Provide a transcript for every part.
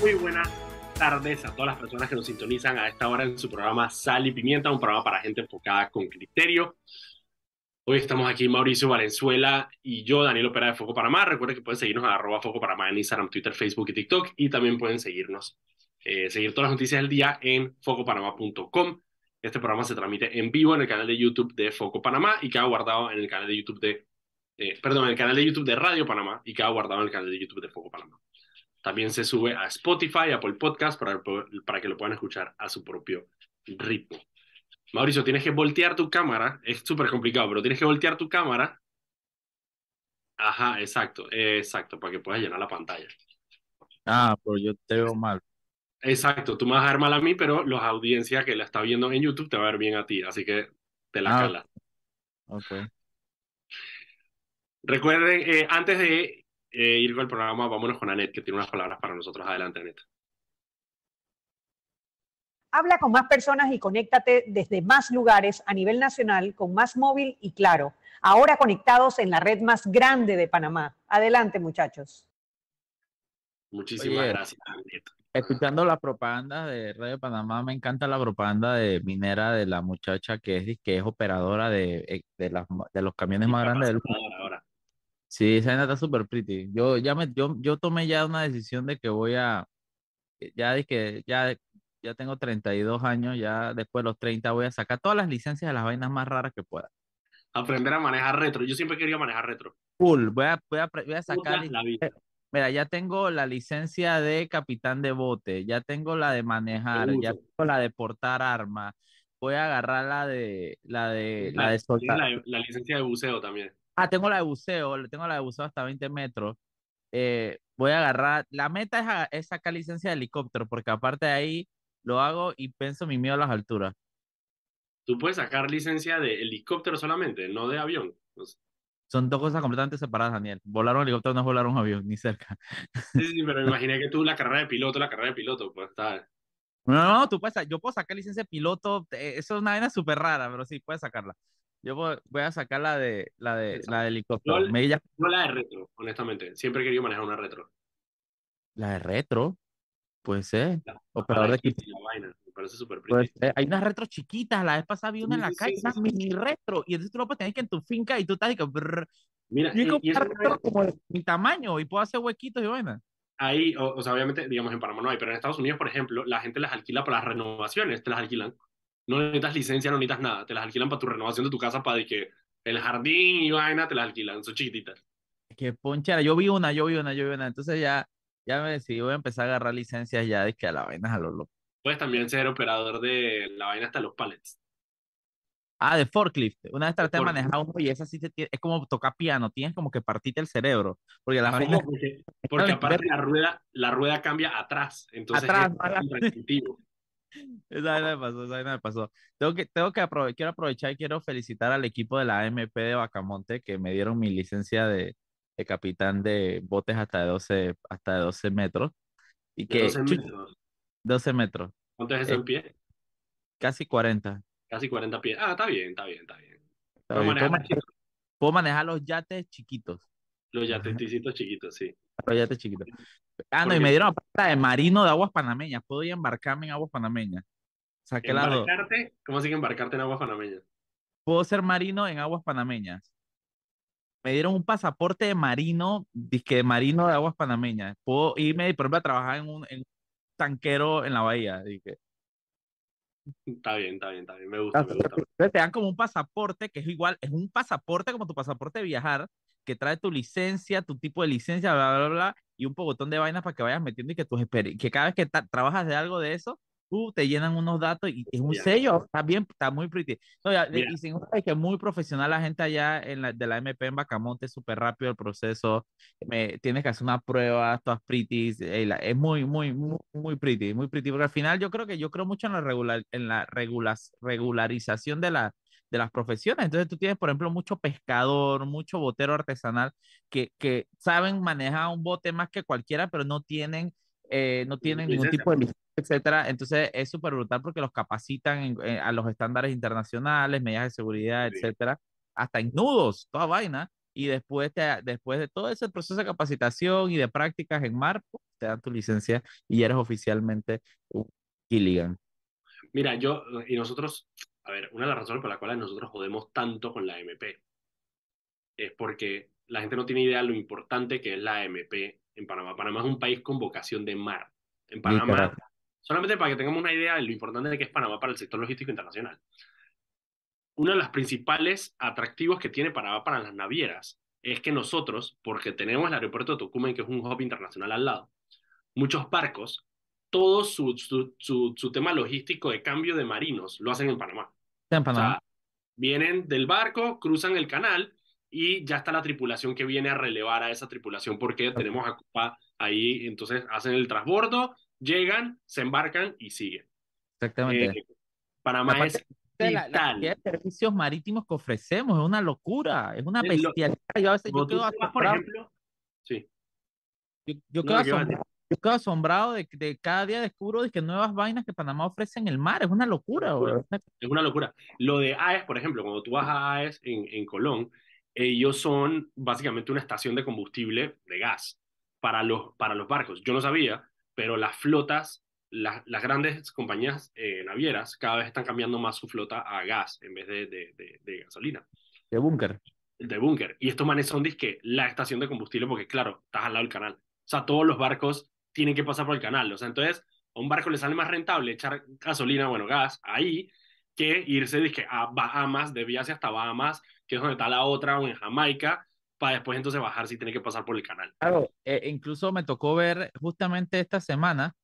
muy buenas tardes a todas las personas que nos sintonizan a esta hora en su programa Sal y Pimienta, un programa para gente enfocada con criterio. Hoy estamos aquí Mauricio Valenzuela y yo, Daniel Opera de Foco Panamá. Recuerden que pueden seguirnos a Foco Panamá en Instagram, Twitter, Facebook y TikTok y también pueden seguirnos, eh, seguir todas las noticias del día en focopanamá.com. Este programa se transmite en vivo en el canal de YouTube de Foco Panamá y queda guardado en el canal de YouTube de, eh, perdón, en el canal de YouTube de Radio Panamá y queda guardado en el canal de YouTube de Foco Panamá. También se sube a Spotify, Apple Podcast, para, para que lo puedan escuchar a su propio ritmo. Mauricio, tienes que voltear tu cámara. Es súper complicado, pero tienes que voltear tu cámara. Ajá, exacto, exacto, para que puedas llenar la pantalla. Ah, pues yo te veo mal. Exacto, tú me vas a ver mal a mí, pero la audiencia que la está viendo en YouTube te va a ver bien a ti, así que te la Ah, calas. Ok. Recuerden, eh, antes de eh, ir con el programa, vámonos con Anet, que tiene unas palabras para nosotros. Adelante, Anet. Habla con más personas y conéctate desde más lugares a nivel nacional con más móvil y claro. Ahora conectados en la red más grande de Panamá. Adelante, muchachos. Muchísimas Oye, gracias, Anet. escuchando la propaganda de Radio Panamá, me encanta la propaganda de Minera de la muchacha que es, que es operadora de, eh, de, las, de los camiones más grandes del mundo. Sí, esa nena está súper pretty. Yo ya me, yo, yo tomé ya una decisión de que voy a, ya de que ya, ya tengo 32 años, ya después de los 30 voy a sacar todas las licencias de las vainas más raras que pueda. Aprender a manejar retro. Yo siempre querido manejar retro. Full, voy a, voy a, voy a sacar la vida. Mira, ya tengo la licencia de capitán de bote, ya tengo la de manejar, ya tengo la de portar armas, voy a agarrar la de la de la de soltar. la, la licencia de buceo también. Ah, tengo la de buceo, tengo la de buceo hasta 20 metros. Eh, voy a agarrar, la meta es, a- es sacar licencia de helicóptero, porque aparte de ahí lo hago y pienso mi miedo a las alturas. Tú puedes sacar licencia de helicóptero solamente, no de avión. Pues, Son dos cosas completamente separadas, Daniel. Volar un helicóptero no es volar un avión, ni cerca. sí, sí, pero imaginé que tú la carrera de piloto, la carrera de piloto, pues está. No, no, tú puedes, yo puedo sacar licencia de piloto, eh, eso es una vaina súper rara, pero sí, puedes sacarla. Yo voy, a sacar la de, la de, Exacto. la de helicóptero. No la de retro, honestamente. Siempre he querido manejar una retro. la de retro, puede ser. La, Operador de y la vaina. Me parece súper ser. Hay unas retro chiquitas, la vez pasada vi una en la sí, calle, sí, una sí, mini retro, y entonces tú lo puedes tener que en tu finca y tú estás y que brrr, Mira, yo y, y eso como de mi tamaño y puedo hacer huequitos y vaina. ahí, o, o sea, obviamente, digamos, en Panamá no hay, pero en Estados Unidos, por ejemplo, la gente las alquila para las renovaciones, te las alquilan. No necesitas licencia, no necesitas nada, te las alquilan para tu renovación de tu casa, para de que el jardín y vaina te las alquilan, son chiquititas. Qué ponchera, yo vi una, yo vi una, yo vi una, entonces ya, ya me decidí, voy a empezar a agarrar licencias ya de que a la vaina es a lo loco. Puedes también ser operador de la vaina hasta los pallets. Ah, de forklift. Una vez traté de manejar uno y esa sí te tie- es como tocar piano, tienes como que partirte el cerebro, porque porque aparte la rueda, la rueda cambia atrás, entonces Atrás, es. Esa vaina me pasó, esa vaina me pasó. Tengo que, tengo que aprove- quiero aprovechar y quiero felicitar al equipo de la AMP de Bacamonte que me dieron mi licencia de, de capitán de botes hasta de 12, hasta de 12 metros y que 12 chu- metros. 12 metros, ¿Cuánto es eso Eh, en pie? casi 40. Casi 40 pies. Ah, está bien, está bien, está bien. Está Puedo bien, manejar, puedo manejar los yates chiquitos, los yatecitos chiquitos, sí. los yates chiquitos. Ah, no, y me dieron aparte de marino de aguas panameñas. Puedo ir a embarcarme en aguas panameñas. Saqué las dos. Embarcarte, ¿cómo así que embarcarte en aguas panameñas? Puedo ser marino en aguas panameñas. Me dieron un pasaporte de marino, disque de marino de aguas panameñas. Puedo irme, por ejemplo, a trabajar en un, en un tanquero en la bahía. dije. Está bien, está bien, está bien. Me gusta, me gusta. Te dan como un pasaporte que es igual, es un pasaporte como tu pasaporte de viajar, que trae tu licencia, tu tipo de licencia, bla, bla, bla, y un pocotón de vainas para que vayas metiendo y que tus que cada vez que trabajas de algo de eso, tú te llenan unos datos y es un sello, está bien, está muy pretty. No, ya, y sin duda es que muy profesional la gente allá en la, de la MP en Bacamonte, súper rápido el proceso, me, tienes que hacer una prueba, todas pretty, eh, la- es muy, muy, muy, muy pretty, muy pretty, porque al final yo creo que yo creo mucho en la, regular, en la regulas, regularización de la de las profesiones. Entonces tú tienes, por ejemplo, mucho pescador, mucho botero artesanal que, que saben manejar un bote más que cualquiera, pero no tienen, eh, no tienen ningún tipo de licencia, etcétera. Entonces es súper brutal porque los capacitan en- eh, a los estándares internacionales, medidas de seguridad, Sí. etcétera, hasta en nudos, toda vaina. y después, te, después de todo ese proceso de capacitación y de prácticas en mar, te dan tu licencia y eres oficialmente un Gilligan. Mira, yo y nosotros, a ver, una de las razones por las cuales nosotros jodemos tanto con la MP es porque la gente no tiene idea de lo importante que es la MP en Panamá. Panamá es un país con vocación de mar. En Panamá, solamente para que tengamos una idea de lo importante que es Panamá para el sector logístico internacional. Uno de los principales atractivos que tiene Panamá para las navieras es que nosotros, porque tenemos el aeropuerto de Tocumen, que es un hub internacional al lado, muchos barcos, todo su, su, su, tema logístico de cambio de marinos lo hacen en Panamá. Vienen del barco, cruzan el canal y ya está la tripulación que viene a relevar a esa tripulación porque tenemos a Copa ahí, entonces hacen el transbordo, llegan, se embarcan y siguen. Exactamente. Eh, Panamá es la, la servicios marítimos que ofrecemos es una locura, es una bestialidad. Yo a veces yo quedo. Por ejemplo, sí. Yo, yo quedo, asombrado, yo quedo asombrado de que cada día descubro de que nuevas vainas que Panamá ofrece en el mar. Es una locura, Es una locura. Lo de AES, por ejemplo, cuando tú vas a AES en, en Colón, ellos son básicamente una estación de combustible de gas para los, para los barcos. Yo no sabía, pero las flotas, las grandes compañías eh, navieras cada vez están cambiando más su flota a gas en vez de, de, de, gasolina. De búnker. De búnker. Y estos manes son que la estación de combustible porque, claro, estás al lado del canal. O sea, todos los barcos tienen que pasar por el canal. O sea, entonces a un barco le sale más rentable echar gasolina, bueno, gas, ahí, que irse dizque, a Bahamas, de viaje hasta Bahamas, que es donde está la otra, o en Jamaica, para después entonces bajar si tiene que pasar por el canal. Claro, eh, incluso me tocó ver justamente esta semana,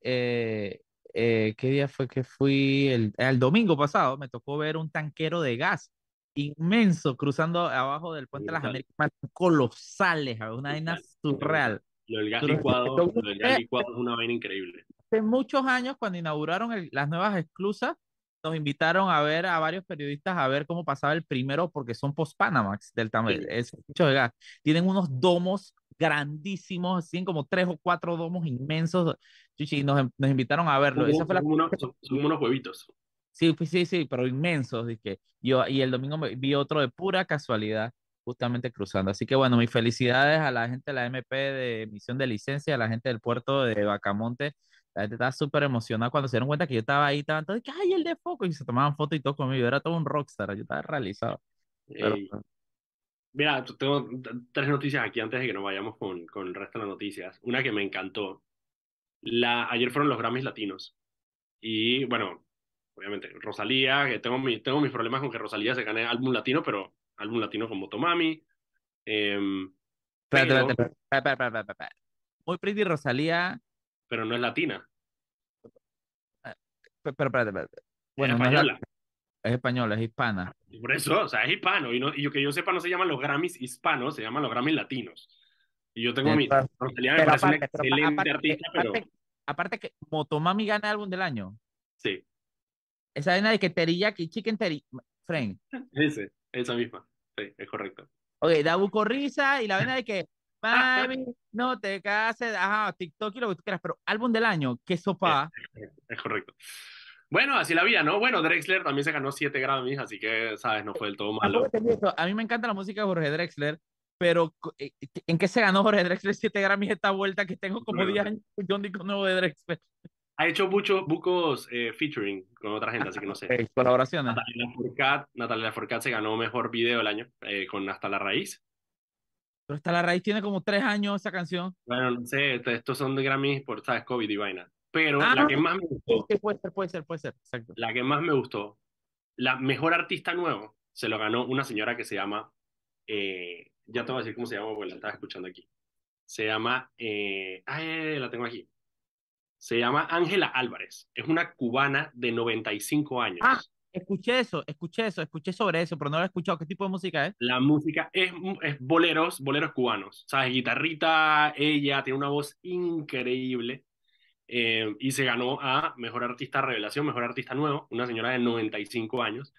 eh, eh, ¿qué día fue que fui? El, el, domingo pasado, me tocó ver un tanquero de gas inmenso cruzando abajo del puente de las Américas, colosales, una vaina surreal. Lo del gas licuado, lo del gas licuado es una vaina increíble. Hace muchos años, cuando inauguraron las nuevas esclusas, nos invitaron a ver a varios periodistas a ver cómo pasaba el primero, porque son post-Panamax del tamaño, de gas. Tienen unos domos grandísimos, así como tres o cuatro domos inmensos. Chichi, nos, nos invitaron a verlo. Esa fue la... unos, son, unos huevitos. Sí, pues sí, sí, pero inmensos. Dije. Yo, y el domingo vi otro de pura casualidad, justamente cruzando. Así que bueno, mis felicidades a la gente de la MP de emisión de licencia, a la gente del puerto de Bacamonte la gente estaba súper emocionada cuando se dieron cuenta que yo estaba ahí, estaban todos, ¡ay, el de foco! Y se tomaban fotos y todo conmigo. Era todo un rockstar, yo estaba realizado. Pero, Mira, tengo tres noticias aquí antes de que nos vayamos con, con el resto de las noticias. Una que me encantó. La, ayer fueron los Grammys latinos. Y bueno, obviamente, Rosalía, que tengo, mi, tengo mis problemas con que Rosalía se gane álbum latino, pero álbum latino con Motomami. Eh, espérate, espérate, espérate, espérate, Muy Pretty Rosalía pero no es latina. Ah, pero, espérate, espérate. Bueno, es española. Es, española, es hispana. por eso, o sea, es hispano. Y, no, y que yo sepa, no se llaman los Grammys hispanos, se llaman los Grammys latinos. Y yo tengo mi. me parece aparte, excelente aparte, artista, pero. Aparte, que Motomami gana álbum del año. Sí. Esa vaina de que teriyaki, chicken teriyaki. Frank. Ese, esa misma. Sí, es correcto. Ok, Dabu Corrisa y la vaina de que no te cases, ajá, TikTok y lo que tú quieras, pero álbum del año, qué sopa. Es, correcto. Bueno, así la vida, ¿no? Bueno, Drexler también se ganó 7 Grammys, así que, ¿sabes? No fue del todo malo. A mí me encanta la música de Jorge Drexler, pero eh, ¿en qué se ganó Jorge Drexler 7 Grammys esta vuelta que tengo como 10 años con nuevo de Drexler? Ha hecho muchos bucos eh, featuring con otra gente, así que no sé. colaboraciones. Natalia Forcat, Natalia Forcat se ganó mejor video del año eh, con Hasta la Raíz. Pero hasta la raíz tiene como tres años esa canción. Bueno, no sé, estos son de Grammys por, ¿sabes? COVID y vaina. Pero la ah, que más me gustó. puede ser, puede ser, puede ser, exacto. La que más me gustó, la mejor artista nuevo, se lo ganó una señora que se llama, eh, ya te voy a decir cómo se llama porque la estaba escuchando aquí. Se llama, eh, ay, la tengo aquí. Se llama Ángela Álvarez. Es una cubana de 95 años. Ah, Escuché eso, escuché eso, escuché sobre eso, pero no lo he escuchado. ¿Qué tipo de música es? La música es, es boleros, boleros cubanos. ¿Sabes? Guitarrita, ella tiene una voz increíble. Eh, y se ganó a Mejor Artista Revelación, Mejor Artista Nuevo, una señora de 95 años.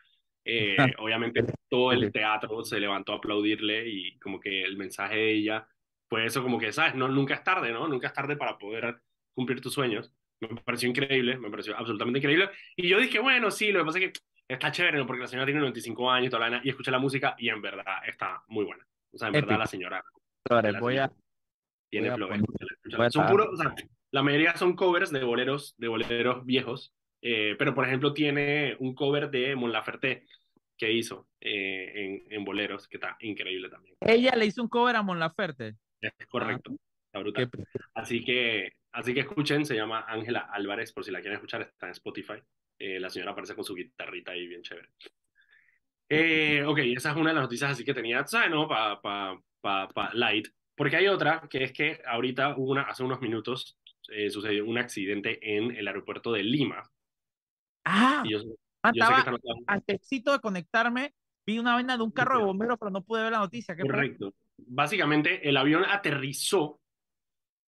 Eh, obviamente todo el teatro se levantó a aplaudirle y como que el mensaje de ella fue eso como que, ¿sabes? No, nunca es tarde, ¿no? Nunca es tarde para poder cumplir tus sueños. Me pareció increíble, me pareció absolutamente increíble. Y yo dije, bueno, sí, lo que pasa es que está chévere, ¿no? porque la señora tiene 95 años y toda la y escuché la música y en verdad está muy buena. O sea, en verdad Épico. la señora Flores, la voy a, tiene voy a a Son puros, o sea, la mayoría son covers de boleros, de boleros viejos, eh, pero por ejemplo tiene un cover de Mon Laferte que hizo eh, en, en boleros, que está increíble también. ella le hizo un cover a Mon Laferte. Es correcto, está brutal. Qué- Así que, así que escuchen, se llama Ángela Álvarez, por si la quieren escuchar, está en Spotify. Eh, la señora aparece con su guitarrita ahí bien chévere. Eh, ok, esa es una de las noticias así que tenía, ¿sabes? No, para pa, pa, pa light. Porque hay otra, que es que ahorita, hubo una, hace unos minutos, eh, sucedió un accidente en el aeropuerto de Lima. Ah, yo, yo ah, que estaba de conectarme, vi una vaina de un carro de bomberos, pero no pude ver la noticia. ¿Qué? Correcto. Básicamente, el avión aterrizó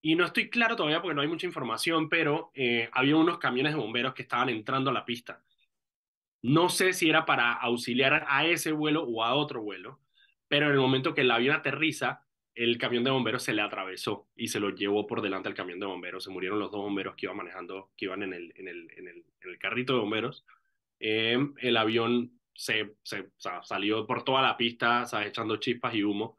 y no estoy claro todavía porque no hay mucha información, pero eh, había unos camiones de bomberos que estaban entrando a la pista. No sé si era para auxiliar a ese vuelo o a otro vuelo, pero en el momento que el avión aterriza, el camión de bomberos se le atravesó y se lo llevó por delante al camión de bomberos. Se murieron los dos bomberos que iban manejando, que iban en el, en el, en el, en el carrito de bomberos. Eh, el avión se, se o sea, salió por toda la pista, ¿sabes? echando chispas y humo.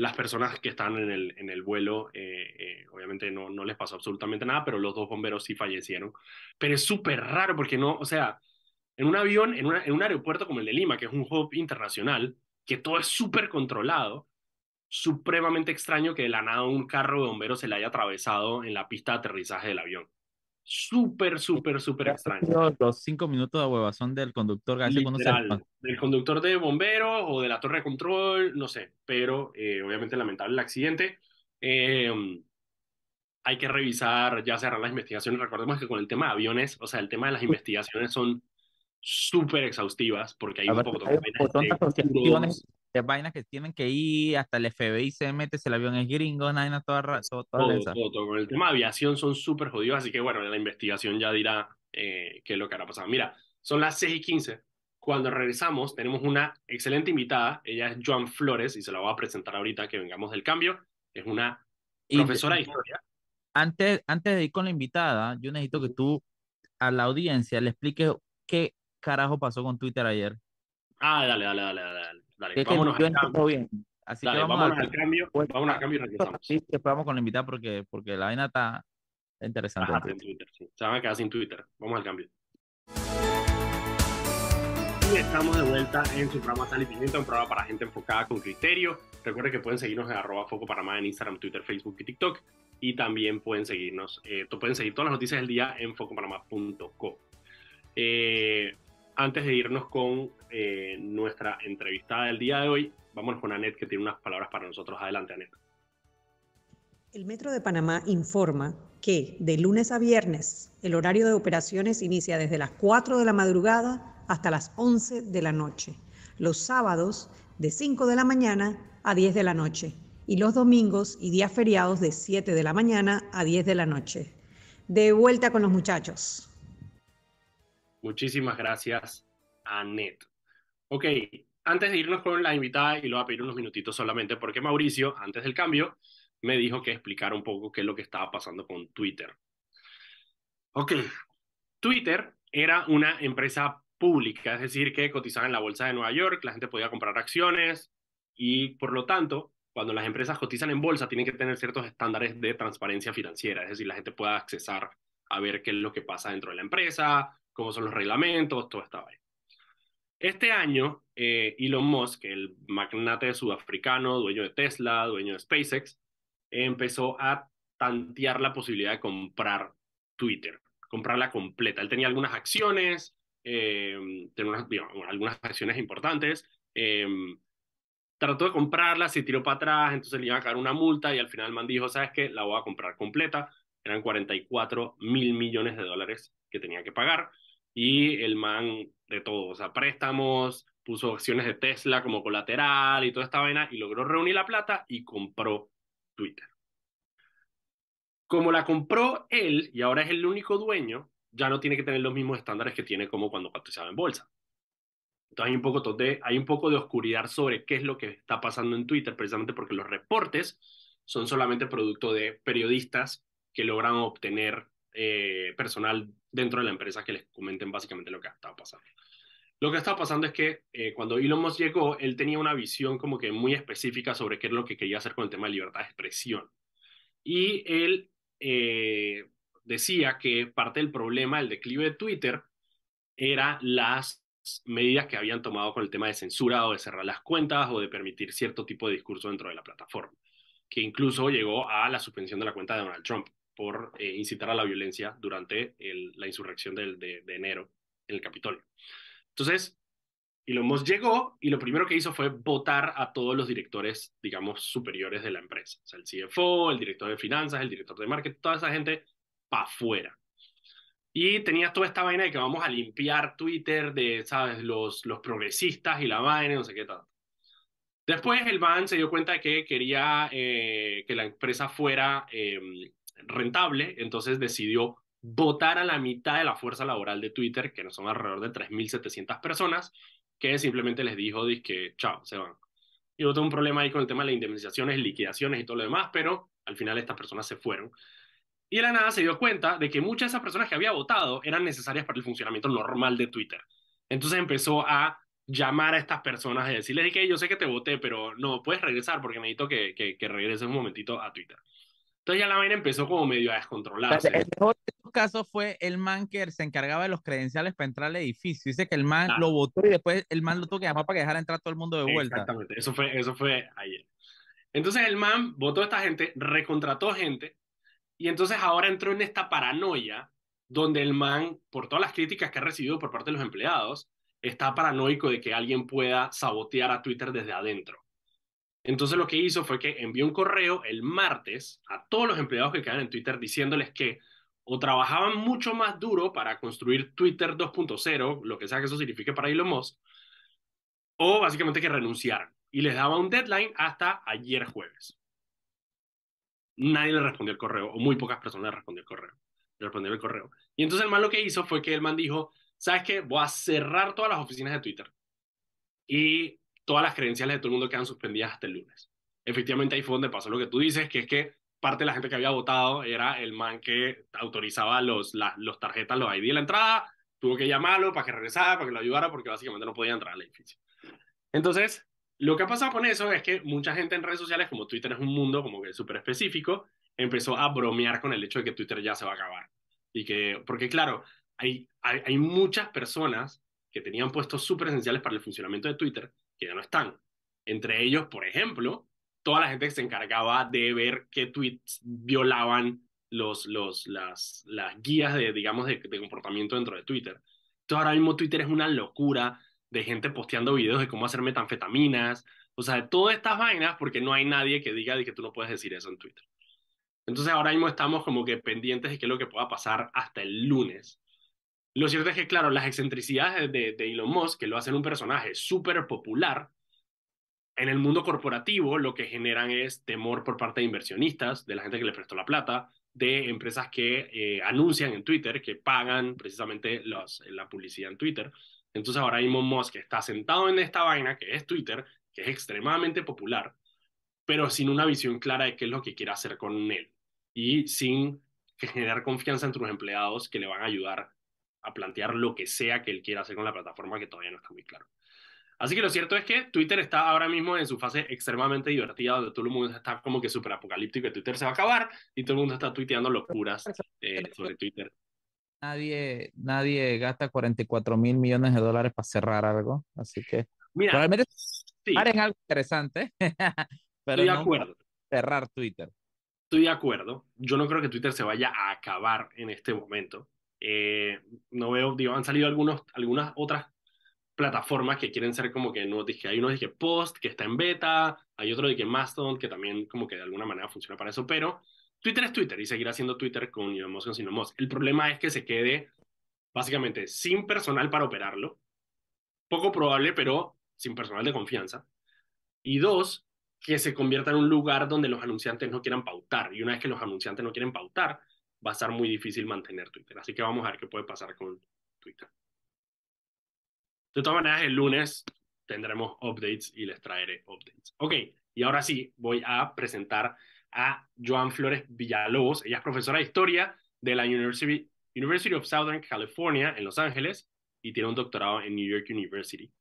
Las personas que están en el, en el vuelo, eh, eh, obviamente no, no les pasó absolutamente nada, pero los dos bomberos sí fallecieron. Pero es súper raro porque no, o sea, en un avión, en, una, en un aeropuerto como el de Lima, que es un hub internacional, que todo es súper controlado, supremamente extraño que de la nada un carro de bomberos se le haya atravesado en la pista de aterrizaje del avión. Súper, súper, súper extraño. Los, cinco minutos de huevazón del conductor, se- Literal, del conductor de bomberos o de la torre de control, no sé, pero eh, obviamente lamentable el accidente. Eh, hay que revisar, ya cerrar las investigaciones. Recordemos que con el tema de aviones, o sea, el tema de las investigaciones son súper exhaustivas porque hay un poco de de vainas que tienen que ir, hasta el FBI se mete, si el avión es gringo, vaina toda, todo, todo, todo, todo. Con el tema de aviación son súper jodidos, así que bueno, la investigación ya dirá eh, qué es lo que hará pasado. Mira, son las 6 y 15. Cuando regresamos, tenemos una excelente invitada. Ella es Joan Flores y se la voy a presentar ahorita que vengamos del cambio. Es una profesora de historia. antes, antes de ir con la invitada, yo necesito que tú a la audiencia le expliques qué carajo pasó con Twitter ayer. Ah, dale, dale, dale, dale. Dale. Es que Vámonos al cambio. bien. Así Dale, que vamos vámonos al al cambio. Pues, Vámonos al cambio y regresamos. Sí, después vamos con la invitada porque, porque la vaina está interesante. Ajá, en Twitter. Twitter, sí. Se van a quedar sin Twitter. Vamos al cambio. Y estamos de vuelta en su programa Sal y Pimienta, un programa para gente enfocada con criterio. Recuerden que pueden seguirnos en arroba Foco Panamá en Instagram, Twitter, Facebook y TikTok. Y también pueden seguirnos, eh, pueden seguir todas las noticias del día en focopanamá.co. Eh, antes de irnos con eh, nuestra entrevistada del día de hoy, vámonos con Anet que tiene unas palabras para nosotros. Adelante, Anet. El Metro de Panamá informa que de lunes a viernes el horario de operaciones inicia desde las 4 de la madrugada hasta las 11 de la noche. Los sábados de 5 de la mañana a 10 de la noche y los domingos y días feriados de 7 de la mañana a 10 de la noche. De vuelta con los muchachos. Muchísimas gracias, Anet. Ok, antes de irnos con la invitada, y lo voy a pedir unos minutitos solamente, porque Mauricio, antes del cambio, me dijo que explicara un poco qué es lo que estaba pasando con Twitter. Ok, Twitter era una empresa pública, es decir, que cotizaba en la bolsa de Nueva York, la gente podía comprar acciones y por lo tanto, cuando las empresas cotizan en bolsa, tienen que tener ciertos estándares de transparencia financiera, es decir, la gente pueda accesar a ver qué es lo que pasa dentro de la empresa, cómo son los reglamentos, todo estaba ahí. Este año, eh, Elon Musk, el magnate sudafricano, dueño de Tesla, dueño de SpaceX, empezó a tantear la posibilidad de comprar Twitter, comprarla completa. Él tenía algunas acciones, digamos, algunas acciones importantes, eh, trató de comprarla, se tiró para atrás, entonces le iba a caer una multa y al final el man dijo, ¿sabes qué? La voy a comprar completa. Eran 44 mil millones de dólares que tenía que pagar y el man de todo, o sea, préstamos, puso acciones de Tesla como colateral y toda esta vaina y logró reunir la plata y compró Twitter. Como la compró él y ahora es el único dueño, ya no tiene que tener los mismos estándares que tiene como cuando cotizaba en bolsa. Entonces hay un, poco de, hay un poco de oscuridad sobre qué es lo que está pasando en Twitter, precisamente porque los reportes son solamente producto de periodistas que logran obtener eh, personal dentro de la empresa que les comenten básicamente lo que está pasando. Lo que estaba pasando es que eh, cuando Elon Musk llegó, él tenía una visión como que muy específica sobre qué es lo que quería hacer con el tema de libertad de expresión. Y él eh, decía que parte del problema, el declive de Twitter, era las medidas que habían tomado con el tema de censura o de cerrar las cuentas o de permitir cierto tipo de discurso dentro de la plataforma, que incluso llegó a la suspensión de la cuenta de Donald Trump por eh, incitar a la violencia durante la insurrección de, de enero en el Capitolio. Entonces, Elon Musk llegó y lo primero que hizo fue votar a todos los directores, digamos, superiores de la empresa. O sea, el CFO, el director de finanzas, el director de marketing, toda esa gente para afuera. Y tenías toda esta vaina de que vamos a limpiar Twitter de, ¿sabes?, los, los progresistas y la vaina, no sé qué tal. Después el man se dio cuenta de que quería eh, que la empresa fuera em, rentable, entonces decidió votar a la mitad de la fuerza laboral de Twitter, que no son alrededor de 3.700 personas, que simplemente les dijo que chao, se van. Y hubo un problema ahí con el tema de las indemnizaciones, liquidaciones y todo lo demás, pero al final estas personas se fueron. Y de la nada se dio cuenta de que muchas de esas personas que había votado eran necesarias para el funcionamiento normal de Twitter. Entonces empezó a llamar a estas personas y decirles que yo sé que te voté, pero no, puedes regresar porque necesito que, que, que regreses un momentito a Twitter. Entonces ya la vaina empezó como medio a descontrolarse. El mejor de estos casos fue el man que se encargaba de los credenciales para entrar al edificio. Dice que el man lo votó y después el man lo tuvo que llamar para que dejara entrar todo el mundo de vuelta. Exactamente, eso fue, eso fue ayer. Entonces el man votó a esta gente, recontrató gente y entonces ahora entró en esta paranoia donde el man, por todas las críticas que ha recibido por parte de los empleados, está paranoico de que alguien pueda sabotear a Twitter desde adentro. Entonces lo que hizo fue que envió un correo el martes a todos los empleados que quedan en Twitter diciéndoles que o trabajaban mucho más duro para construir Twitter 2.0, lo que sea que eso signifique para Elon Musk, o básicamente que renunciaran. Y les daba un deadline hasta ayer jueves. Nadie le respondió el correo, o muy pocas personas le respondieron el correo. Le respondieron el correo. Y entonces el man lo que hizo fue que el man dijo, ¿sabes qué? Voy a cerrar todas las oficinas de Twitter. Y todas las credenciales de todo el mundo quedan suspendidas hasta el lunes. Efectivamente, ahí fue donde pasó lo que tú dices, que es que parte de la gente que había votado era el man que autorizaba los, los tarjetas, los ID de la entrada, tuvo que llamarlo para que regresara, para que lo ayudara, porque básicamente no podía entrar al edificio. Entonces, lo que ha pasado con eso es que mucha gente en redes sociales, como Twitter es un mundo como que súper específico, empezó a bromear con el hecho de que Twitter ya se va a acabar. Y que, porque claro, hay, hay, hay muchas personas que tenían puestos súper esenciales para el funcionamiento de Twitter que ya no están. Entre ellos, por ejemplo, toda la gente que se encargaba de ver qué tweets violaban los, los, las, las guías de, digamos, de, comportamiento dentro de Twitter. Entonces ahora mismo Twitter es una locura de gente posteando videos de cómo hacer metanfetaminas, o sea, de todas estas vainas, porque no hay nadie que diga de que tú no puedes decir eso en Twitter. Entonces ahora mismo estamos como que pendientes de qué es lo que pueda pasar hasta el lunes. Lo cierto es que, claro, las excentricidades de, de Elon Musk, que lo hacen un personaje súper popular, en el mundo corporativo lo que generan es temor por parte de inversionistas, de la gente que le prestó la plata, de empresas que eh, anuncian en Twitter, que pagan precisamente los, la publicidad en Twitter. Entonces ahora mismo Musk está sentado en esta vaina que es Twitter, que es extremadamente popular, pero sin una visión clara de qué es lo que quiere hacer con él y sin generar confianza entre los empleados que le van a ayudar a plantear lo que sea que él quiera hacer con la plataforma que todavía no está muy claro. Así que lo cierto es que Twitter está ahora mismo en su fase extremadamente divertida, donde todo el mundo está como que súper apocalíptico y Twitter se va a acabar y todo el mundo está tuiteando locuras eh, sobre Twitter. Nadie, nadie gasta 44 mil millones de dólares para cerrar algo, así que Mira, probablemente sí. algo interesante, pero Estoy de acuerdo. cerrar Twitter. Estoy de acuerdo. Yo no creo que Twitter se vaya a acabar en este momento. Eh, no veo, digo, han salido algunos, algunas otras plataformas que quieren ser como que no dije, hay uno que Post que está en beta, hay otro de que Mastodon que también como que de alguna manera funciona para eso, pero Twitter es Twitter y seguirá siendo Twitter con Elon Musk o sin Musk. El problema es que se quede básicamente sin personal para operarlo, poco probable, pero sin personal de confianza. Y dos, que se convierta en un lugar donde los anunciantes no quieran pautar. Y una vez que los anunciantes no quieren pautar, va a ser muy difícil mantener Twitter. Así que vamos a ver qué puede pasar con Twitter. De todas maneras, el lunes tendremos updates y les traeré updates. Ok, y ahora sí, voy a presentar a Joan Flores Villalobos. Ella es profesora de historia de la University, University of Southern California en Los Ángeles y tiene un doctorado en New York University.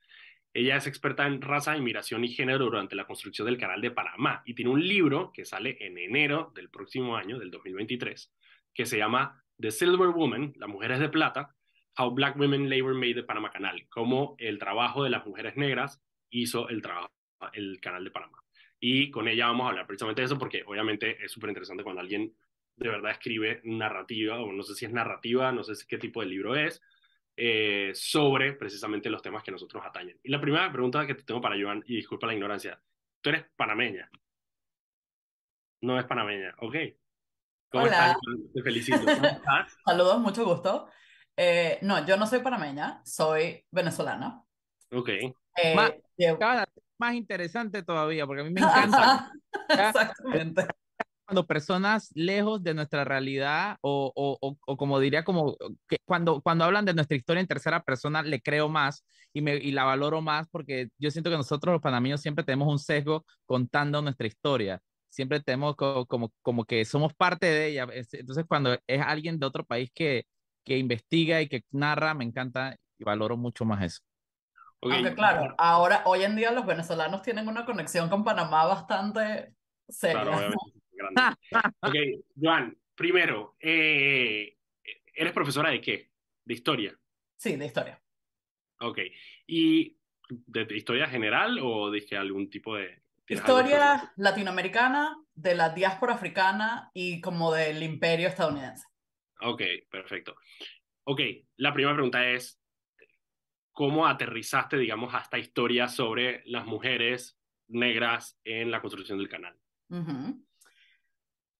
Ella es experta en raza, inmigración y género durante la construcción del Canal de Panamá y tiene un libro que sale en enero del próximo año, del 2023, que se llama The Silver Woman, las mujeres de plata, How Black Women Labor Made the Panama Canal, cómo el trabajo de las mujeres negras hizo el trabajo, el Canal de Panamá. Y con ella vamos a hablar precisamente de eso porque obviamente es súper interesante cuando alguien de verdad escribe narrativa, o no sé si es narrativa, no sé qué tipo de libro es, eh, sobre precisamente los temas que nosotros atañen. Y la primera pregunta que te tengo para Joan, y disculpa la ignorancia, tú eres panameña. No es panameña, ok. ¿Cómo Hola. estás? Te felicito. Saludos, mucho gusto. Eh, no, yo no soy panameña, soy venezolana. Ok. Eh, más, más interesante todavía, porque a mí me encanta. Exactamente cuando personas lejos de nuestra realidad o, o, o, como diría, como que cuando, cuando hablan de nuestra historia en tercera persona, le creo más y, me, y la valoro más porque yo siento que nosotros los panameños siempre tenemos un sesgo contando nuestra historia. Siempre tenemos como, como, como que somos parte de ella. Entonces, cuando es alguien de otro país que, que investiga y que narra, me encanta y valoro mucho más eso. Aunque claro, ahora, hoy en día los venezolanos tienen una conexión con Panamá bastante seria. Claro, ok, Joan, primero, eh, ¿eres profesora de qué? ¿De historia? Sí, de historia. Ok, ¿y de, historia general o dije algún tipo de... Historia latinoamericana, de la diáspora africana y como del imperio estadounidense. Ok, perfecto. Ok, la primera pregunta es, ¿cómo aterrizaste, digamos, a esta historia sobre las mujeres negras en la construcción del canal?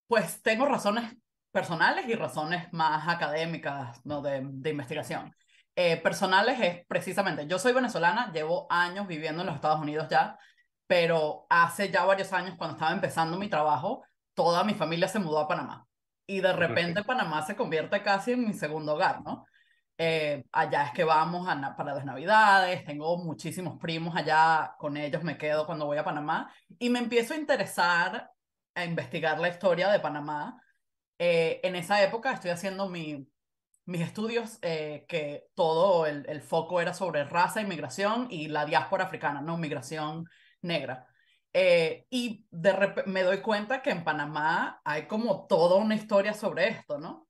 Pues tengo razones personales y razones más académicas, ¿no? De, de investigación. Eh, personales es precisamente, yo soy venezolana, llevo años viviendo en los Estados Unidos ya, pero hace ya varios años, cuando estaba empezando mi trabajo, toda mi familia se mudó a Panamá. Y de repente Panamá se convierte casi en mi segundo hogar, ¿no? Eh, allá es que vamos a, para las navidades, tengo muchísimos primos allá, con ellos me quedo cuando voy a Panamá y me empiezo a interesar a investigar la historia de Panamá. Eh, en esa época estoy haciendo mi, mis estudios, eh, que todo el, el, foco era sobre raza, inmigración y la diáspora africana, no migración negra. Eh, y de me doy cuenta que en Panamá hay como toda una historia sobre esto, ¿no?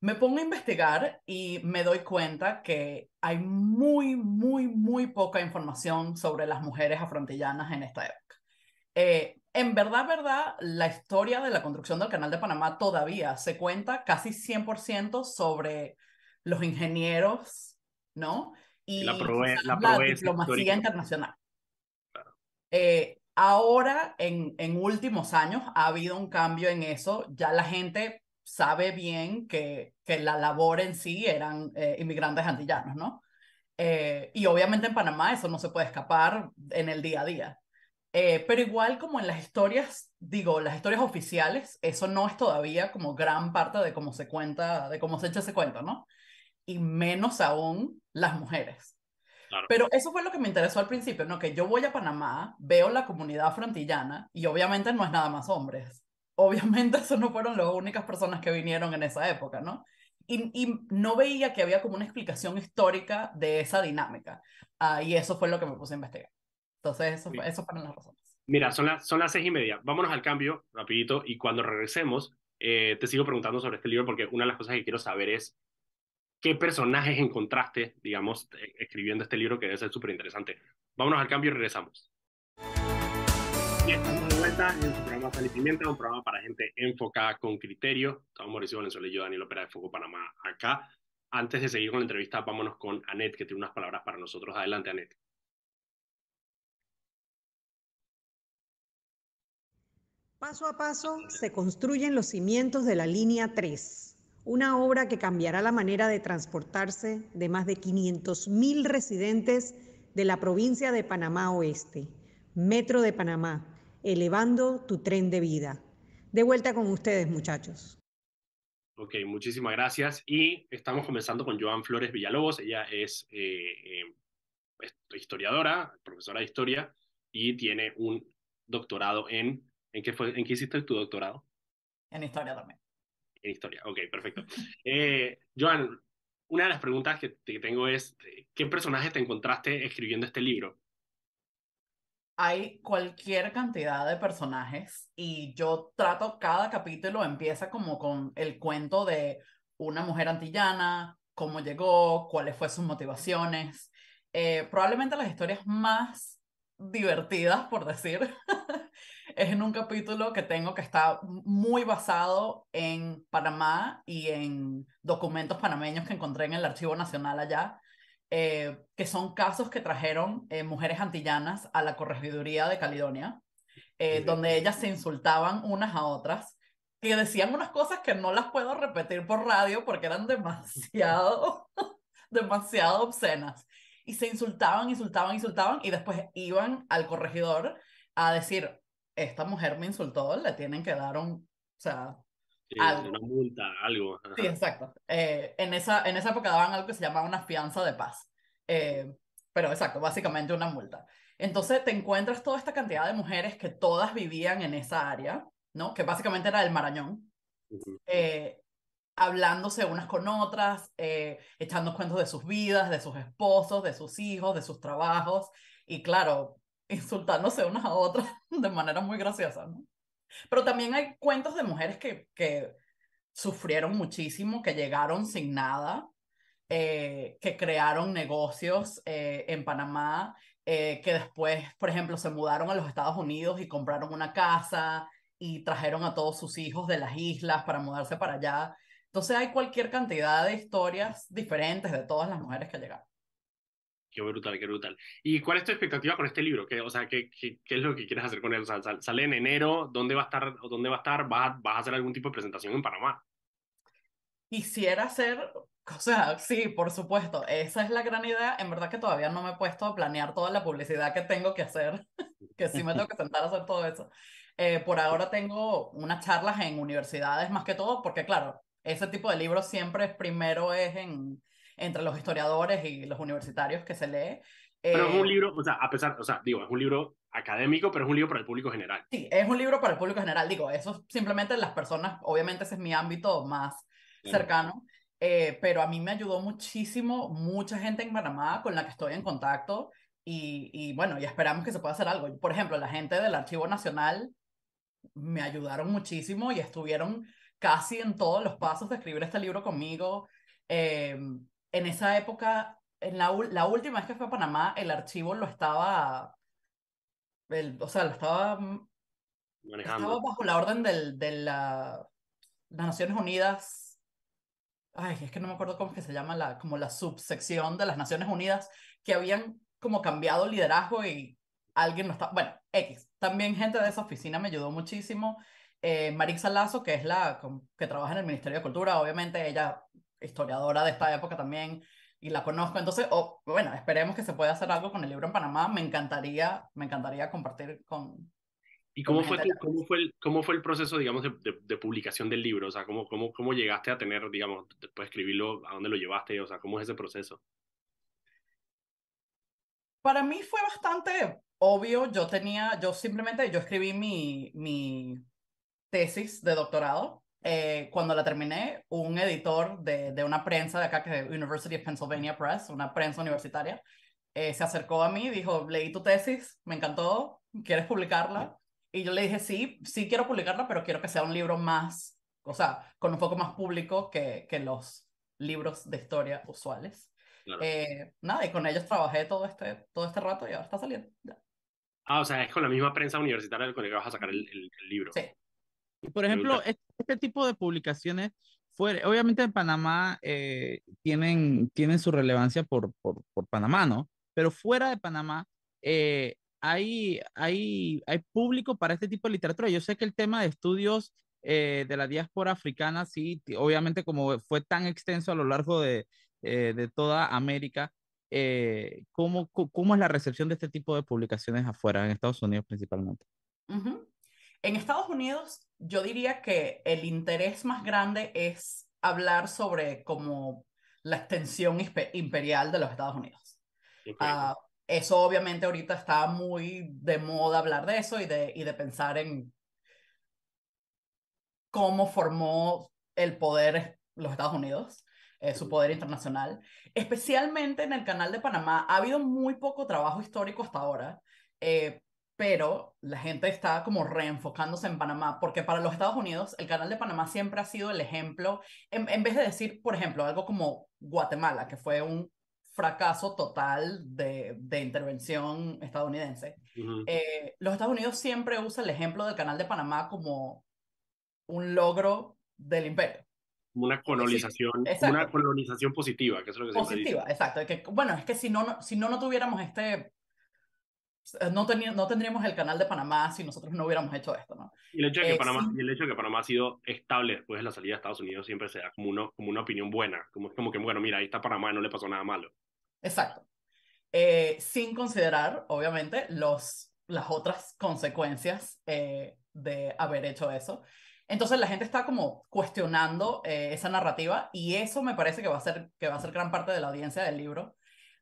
Me pongo a investigar y me doy cuenta que hay muy, muy, muy poca información sobre las mujeres afrontillanas en esta época. Eh, en verdad, verdad, la historia de la construcción del Canal de Panamá todavía se cuenta casi 100% sobre los ingenieros, ¿no? Y la, diplomacia internacional. Eh, ahora, en, en últimos años, ha habido un cambio en eso. Ya la gente sabe bien que, que la labor en sí eran eh, inmigrantes antillanos, ¿no? Eh, y obviamente en Panamá eso no se puede escapar en el día a día. Eh, pero igual como en las historias, digo, las historias oficiales, eso no es todavía como gran parte de cómo se cuenta, de cómo se echa ese cuento, ¿no? Y menos aún las mujeres. Pero eso fue lo que me interesó al principio, ¿no? Que yo voy a Panamá, veo la comunidad frontillana y obviamente no es nada más hombres. Obviamente eso no fueron las únicas personas que vinieron en esa época, ¿no? Y, y no veía que había como una explicación histórica de esa dinámica. Ah, y eso fue lo que me puse a investigar. Entonces, eso, eso fueron las razones. Mira, son, las son las seis y media. Vámonos al cambio, rapidito, y cuando regresemos, eh, te sigo preguntando sobre este libro porque una de las cosas que quiero saber es qué personajes encontraste, digamos, eh, escribiendo este libro que debe ser súper interesante. Vámonos al cambio y regresamos. Estamos de vuelta en su programa Sal y Pimienta, un programa para gente enfocada con criterio. Estamos Mauricio Valenzuela y yo, Daniel Opera de Foco Panamá, acá. Antes de seguir con la entrevista, vámonos con Anet, que tiene unas palabras para nosotros. Adelante, Anet. Paso a paso se construyen los cimientos de la línea 3, una obra que cambiará la manera de transportarse de más de 500.000 residentes de la provincia de Panamá Oeste. Metro de Panamá, elevando tu tren de vida. De vuelta con ustedes, muchachos. Ok, muchísimas gracias. Y estamos comenzando con Joan Flores Villalobos. Ella es eh, eh, historiadora, profesora de historia, y tiene un doctorado en ¿En qué, fue, ¿En qué hiciste tu doctorado? En historia también. En historia, ok, perfecto. Eh, Joan, una de las preguntas que, que tengo es, ¿qué personaje te encontraste escribiendo este libro? hay cualquier cantidad de personajes y yo trato, cada capítulo empieza como con el cuento de una mujer antillana, cómo llegó, cuáles fueron sus motivaciones. Eh, probablemente las historias más divertidas, por decir, es en un capítulo que tengo que está muy basado en Panamá y en documentos panameños que encontré en el Archivo Nacional allá. Eh, que son casos que trajeron eh, mujeres antillanas a la corregiduría de Caledonia, eh, donde ellas se insultaban unas a otras, y decían unas cosas que no las puedo repetir por radio porque eran demasiado, demasiado obscenas. Y se insultaban, insultaban, insultaban, y después iban al corregidor a decir, esta mujer me insultó, le tienen que dar un, o sea, una multa, algo. Sí, exacto. Eh, en, esa, en esa época daban algo que se llamaba una fianza de paz. Eh, pero exacto, básicamente una multa. Entonces te encuentras toda esta cantidad de mujeres que todas vivían en esa área, ¿no? Que básicamente era el Marañón. Eh, hablándose unas con otras, echando cuentos de sus vidas, de sus esposos, de sus hijos, de sus trabajos, y claro, insultándose unas a otras de manera muy graciosa, ¿no? Pero también hay cuentos de mujeres que, que sufrieron muchísimo, que llegaron sin nada, eh, que crearon negocios eh, en Panamá, eh, que después, por ejemplo, se mudaron a los Estados Unidos y compraron una casa y trajeron a todos sus hijos de las islas para mudarse para allá. Entonces hay cualquier cantidad de historias diferentes de todas las mujeres que llegaron. Qué brutal, qué brutal. ¿Y cuál es tu expectativa con este libro? ¿Qué, o sea, ¿qué, qué, qué es lo que quieres hacer con él? O sea, ¿Sale en enero? ¿Dónde va a estar? ¿Dónde va a estar? ¿Vas, ¿Vas a hacer algún tipo de presentación en Panamá? Quisiera hacer, o sea, sí, por supuesto, esa es la gran idea. En verdad que todavía no me he puesto a planear toda la publicidad que tengo que hacer, que sí me tengo que sentar a hacer todo eso. Eh, por ahora tengo unas charlas en universidades más que todo, porque claro, ese tipo de libros siempre primero es en, entre los historiadores y los universitarios que se lee. Pero es un eh, libro, o sea, a pesar, o sea, digo, es un libro académico, pero es un libro para el público general. Sí, es un libro para el público general, digo, eso simplemente las personas, obviamente ese es mi ámbito más cercano, eh, pero a mí me ayudó muchísimo, mucha gente en Panamá con la que estoy en contacto y, y bueno, y esperamos que se pueda hacer algo. Por ejemplo, la gente del Archivo Nacional me ayudaron muchísimo y estuvieron casi en todos los pasos de escribir este libro conmigo. Eh, en esa época, en la, la última vez que fue a Panamá, el archivo lo estaba, el, o sea, lo estaba manejando. Estaba bajo la orden del, de la, las Naciones Unidas. Ay, es que no me acuerdo cómo es que se llama la, como la subsección de las Naciones Unidas, que habían como cambiado liderazgo y alguien no estaba, bueno, X. También gente de esa oficina me ayudó muchísimo. Eh, Marisa Lazo, que es la que trabaja en el Ministerio de Cultura, obviamente ella historiadora de esta época también y la conozco. Entonces, oh, bueno, esperemos que se pueda hacer algo con el libro en Panamá. Me encantaría, me encantaría compartir con... ¿Y cómo, fue, cómo, fue, el, cómo fue el proceso, digamos, de, de, publicación del libro? O sea, ¿cómo, cómo, ¿cómo llegaste a tener, digamos, después de escribirlo, a dónde lo llevaste? O sea, ¿cómo es ese proceso? Para mí fue bastante obvio. Yo tenía, yo simplemente, yo escribí mi, mi tesis de doctorado eh, cuando la terminé, un editor de, de, una prensa de acá, que es University of Pennsylvania Press, una prensa universitaria, eh, se acercó a mí y dijo, leí tu tesis, me encantó, ¿quieres publicarla? Y yo le dije, sí, sí quiero publicarla, pero quiero que sea un libro más, o sea, con un poco más público que, que los libros de historia usuales. Eh, nada, y con ellos trabajé todo este, todo este rato y ahora está saliendo. Ah, o sea, es con la misma prensa universitaria con la que vas a sacar el, el, el libro. Sí. Por ejemplo, este, tipo de publicaciones, fue, obviamente en Panamá eh, tienen, tienen su relevancia por, por, por, Panamá, ¿no? Pero fuera de Panamá, eh, hay, hay, hay público para este tipo de literatura. Yo sé que el tema de estudios eh, de la diáspora africana, sí, obviamente como fue tan extenso a lo largo de, de toda América, ¿cómo, ¿cómo es la recepción de este tipo de publicaciones afuera, en Estados Unidos principalmente? En Estados Unidos yo diría que el interés más grande es hablar sobre como la extensión imperial de los Estados Unidos. Uh, eso obviamente ahorita está muy de moda hablar de eso y de, y de pensar en cómo formó el poder los Estados Unidos. eh, su poder internacional. Especialmente en el canal de Panamá, ha habido muy poco trabajo histórico hasta ahora, eh, pero la gente está como reenfocándose en Panamá, porque para los Estados Unidos el canal de Panamá siempre ha sido el ejemplo, en, en vez de decir, por ejemplo, algo como Guatemala, que fue un fracaso total de, de intervención estadounidense. Eh, los Estados Unidos siempre usan el ejemplo del canal de Panamá como un logro del imperio. Una colonización, una colonización positiva, que es lo que Positiva, exacto. Que, bueno, es que si no, no, si no, no tuviéramos este no, no tendríamos el canal de Panamá si nosotros no hubiéramos hecho esto, ¿no? Y el hecho de que, Panamá, y el hecho de que Panamá ha sido estable después de la salida de Estados Unidos siempre se da como, uno, como una opinión buena, como, como que, bueno, mira, ahí está Panamá, no le pasó nada malo. Exacto. Eh, sin considerar, obviamente, los, las otras consecuencias eh, de haber hecho eso. Entonces la gente está como cuestionando eh, esa narrativa y eso me parece que va, a ser, que va a ser gran parte de la audiencia del libro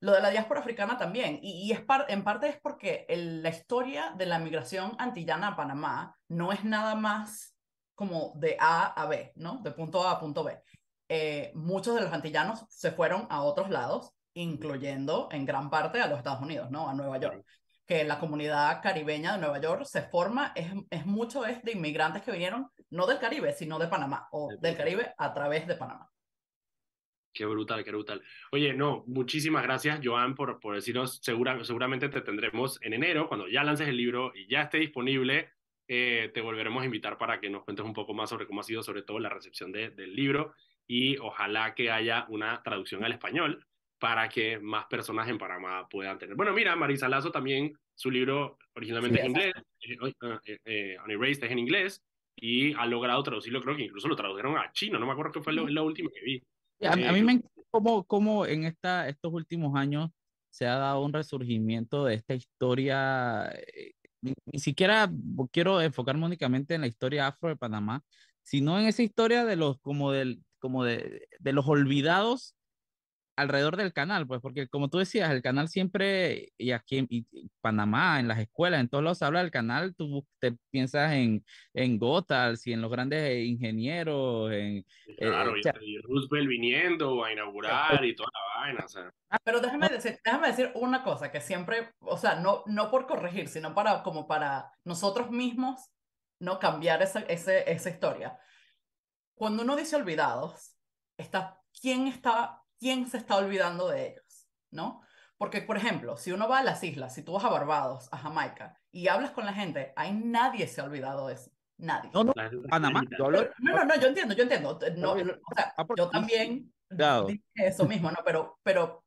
lo de la diáspora africana también, y, es en parte es porque la historia de la migración antillana a Panamá no es nada más como de A a B, ¿no? De punto A a punto B. Eh, muchos de los antillanos se fueron a otros lados, incluyendo en gran parte a los Estados Unidos, ¿no? A Nueva York. Que la comunidad caribeña de Nueva York se forma, es, es mucho es de inmigrantes que vinieron no del Caribe, sino de Panamá, o del Caribe a través de Panamá. Qué brutal, qué brutal. Oye, no, muchísimas gracias, Joan, por, por decirnos, segura, seguramente te tendremos en enero, cuando ya lances el libro y ya esté disponible, eh, te volveremos a invitar para que nos cuentes un poco más sobre cómo ha sido, sobre todo, la recepción de, del libro y ojalá que haya una traducción al español para que más personas en Panamá puedan tener. Bueno, mira, Marisa Lazo también, su libro originalmente es en inglés, eh, eh, On Erased es en inglés, y ha logrado traducirlo, creo que incluso lo tradujeron a chino, no me acuerdo qué fue lo, lo último que vi. A, mí me encanta cómo, cómo en esta, estos últimos años se ha dado un resurgimiento de esta historia. Eh, ni, siquiera quiero enfocarme únicamente en la historia afro de Panamá, sino en esa historia de los, como del, como de, de los olvidados alrededor del canal, pues, porque como tú decías, el canal siempre, y aquí en Panamá, en las escuelas, en todos lados se habla del canal, tú te piensas en, en Gotals y en los grandes ingenieros, en... Eh, claro, y, Roosevelt viniendo a inaugurar y toda la vaina, o sea. Ah, pero déjame decir, déjame decir una cosa que siempre, o sea, no, no por corregir, sino para, como para nosotros mismos, no cambiar esa, ese, esa historia. Cuando uno dice olvidados, está, ¿quién está quién se está olvidando de ellos, ¿no? Porque, por ejemplo, si uno va a las islas, si tú vas a Barbados, a Jamaica, y hablas con la gente, ahí nadie se ha olvidado de eso. Nadie. No, no, Panamá. No, no, no, yo entiendo, yo entiendo. No, o sea, yo también dije eso mismo, ¿no? Pero, pero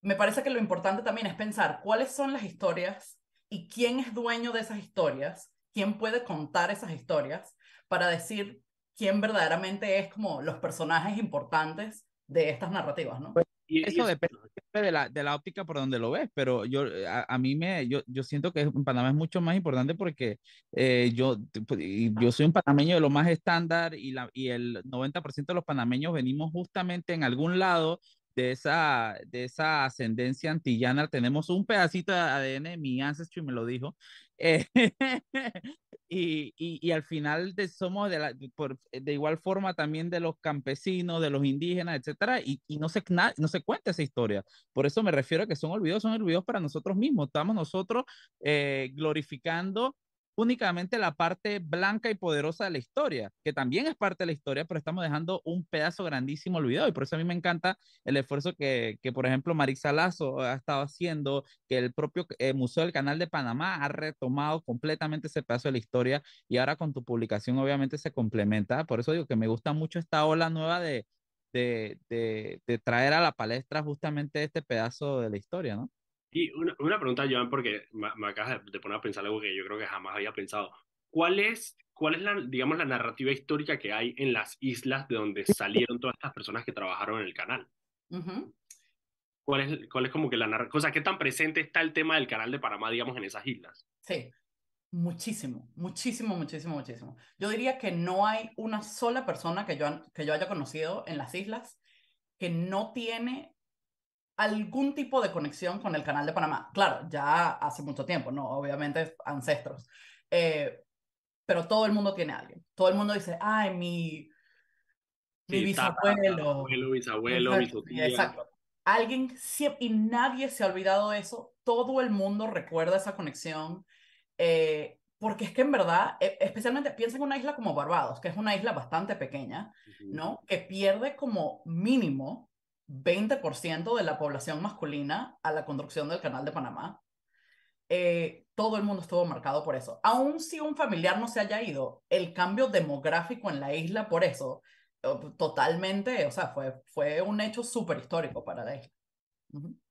me parece que lo importante también es pensar cuáles son las historias y quién es dueño de esas historias, quién puede contar esas historias para decir quién verdaderamente es como los personajes importantes de estas narrativas, ¿no? Pues, y, eso depende de la, de la óptica por donde lo ves, pero yo, a, mí me, yo, yo siento que en Panamá es mucho más importante porque eh, yo, pues, yo soy un panameño de lo más estándar y, la, y el 90% de los panameños venimos justamente en algún lado de esa, de esa ascendencia antillana. Tenemos un pedacito de ADN, mi ancestry me lo dijo. Eh, y, y, al final de, somos de, la, de igual forma también de los campesinos, de los indígenas, etcétera, y, y no, se, no se cuenta esa historia. Por eso me refiero a que son olvidados, son olvidados para nosotros mismos. Estamos nosotros eh, glorificando únicamente la parte blanca y poderosa de la historia, que también es parte de la historia, pero estamos dejando un pedazo grandísimo olvidado. Y por eso a mí me encanta el esfuerzo que, que por ejemplo, Marisa Lazo ha estado haciendo, que el propio eh, Museo del Canal de Panamá ha retomado completamente ese pedazo de la historia y ahora con tu publicación obviamente se complementa. Por eso digo que me gusta mucho esta ola nueva de, de, de, de traer a la palestra justamente este pedazo de la historia, ¿no? Y una, una pregunta, Joan, porque me, me, acabas de poner a pensar algo que yo creo que jamás había pensado. ¿Cuál es, cuál es la, digamos, la narrativa histórica que hay en las islas de donde salieron todas estas personas que trabajaron en el canal? ¿Cuál, es, ¿Cuál es como que la narrativa? O sea, ¿qué tan presente está el tema del canal de Panamá, digamos, en esas islas? Sí, muchísimo, muchísimo, muchísimo, muchísimo. Yo diría que no hay una sola persona que yo, que yo haya conocido en las islas que no tiene algún tipo de conexión con el canal de Panamá. Claro, ya hace mucho tiempo, ¿no? Obviamente ancestros. Eh, pero todo el mundo tiene a alguien. Todo el mundo dice, ay, mi, mi Sí, bisabuelo. Abuelo, bisabuelo, Exacto, mi tía. exacto. Alguien siempre, y nadie se ha olvidado de eso. Todo el mundo recuerda esa conexión. eh, porque es que en verdad, e- especialmente piensa en una isla como Barbados, que es una isla bastante pequeña. ¿no? Que pierde como mínimo 20% de la población masculina a la construcción del Canal de Panamá. Eh, todo el mundo estuvo marcado por eso. Aun si un familiar no se haya ido, el cambio demográfico en la isla por eso, totalmente, o sea, fue, fue un hecho súper histórico para la isla.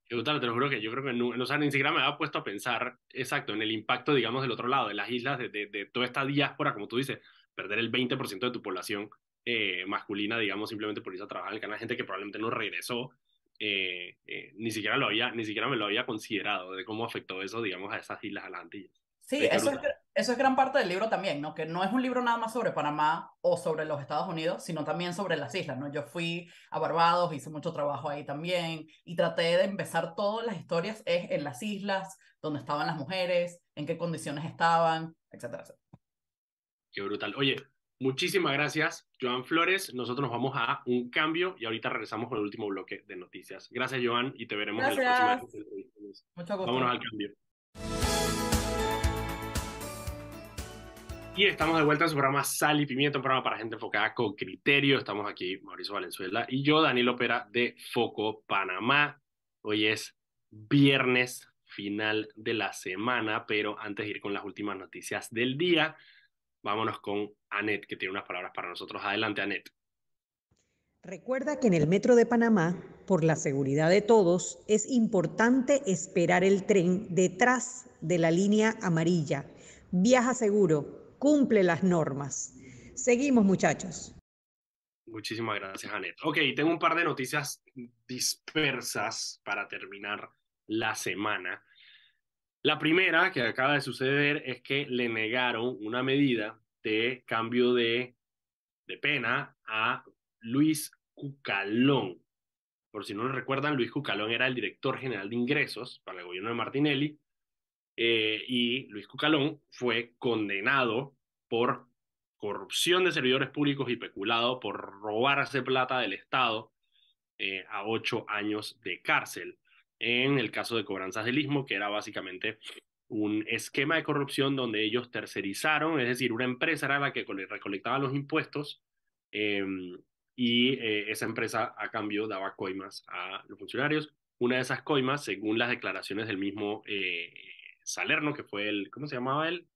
Qué brutal, te lo juro que yo creo que no, o sea, ni siquiera me había puesto a pensar, exacto, en el impacto, digamos, del otro lado, de las islas, de, de, de toda esta diáspora, como tú dices, perder el 20% de tu población eh, masculina, digamos, simplemente por irse a trabajar en el canal, gente que probablemente no regresó, eh, eh, ni siquiera lo había, ni siquiera me lo había considerado de cómo afectó eso, digamos, a esas islas, a las Antillas. Sí, eso es, eso es gran parte del libro también, ¿no? Que no es un libro nada más sobre Panamá o sobre los Estados Unidos, sino también sobre las islas, ¿no? Yo fui a Barbados, hice mucho trabajo ahí también y traté de empezar todas las historias es en las islas, donde estaban las mujeres, en qué condiciones estaban, etcétera, etcétera. Qué brutal. Oye, muchísimas gracias, Joan Flores. Nosotros nos vamos a un cambio y ahorita regresamos con el último bloque de noticias. Gracias, Joan, y te veremos en la próxima Gracias. entrevista. Mucho gusto. Vámonos al cambio. Y estamos de vuelta en su programa Sal y Pimienta, un programa para gente enfocada con criterio. Estamos aquí, Mauricio Valenzuela y yo, Daniel Opera de Foco Panamá. Hoy es viernes final de la semana, pero antes de ir con las últimas noticias del día, vámonos con Anet, que tiene unas palabras para nosotros. Adelante, Anet. Recuerda que en el Metro de Panamá, por la seguridad de todos, es importante esperar el tren detrás de la línea amarilla. Viaja seguro, cumple las normas. Seguimos, muchachos. Muchísimas gracias, Anet. Ok, tengo un par de noticias dispersas para terminar la semana. La primera que acaba de suceder es que le negaron una medida de cambio de, de pena a Luis Cucalón. Por si no lo recuerdan, Luis Cucalón era el director general de ingresos para el gobierno de Martinelli eh, y Luis Cucalón fue condenado por corrupción de servidores públicos y peculado por robarse plata del Estado eh, a ocho años de cárcel. En el caso de cobranzas del Istmo, que era básicamente un esquema de corrupción donde ellos tercerizaron, es decir, una empresa era la que recolectaba los impuestos eh, y eh, esa empresa a cambio daba coimas a los funcionarios. Una de esas coimas, según las declaraciones del mismo eh, Salerno, que fue el, ¿cómo se llamaba él?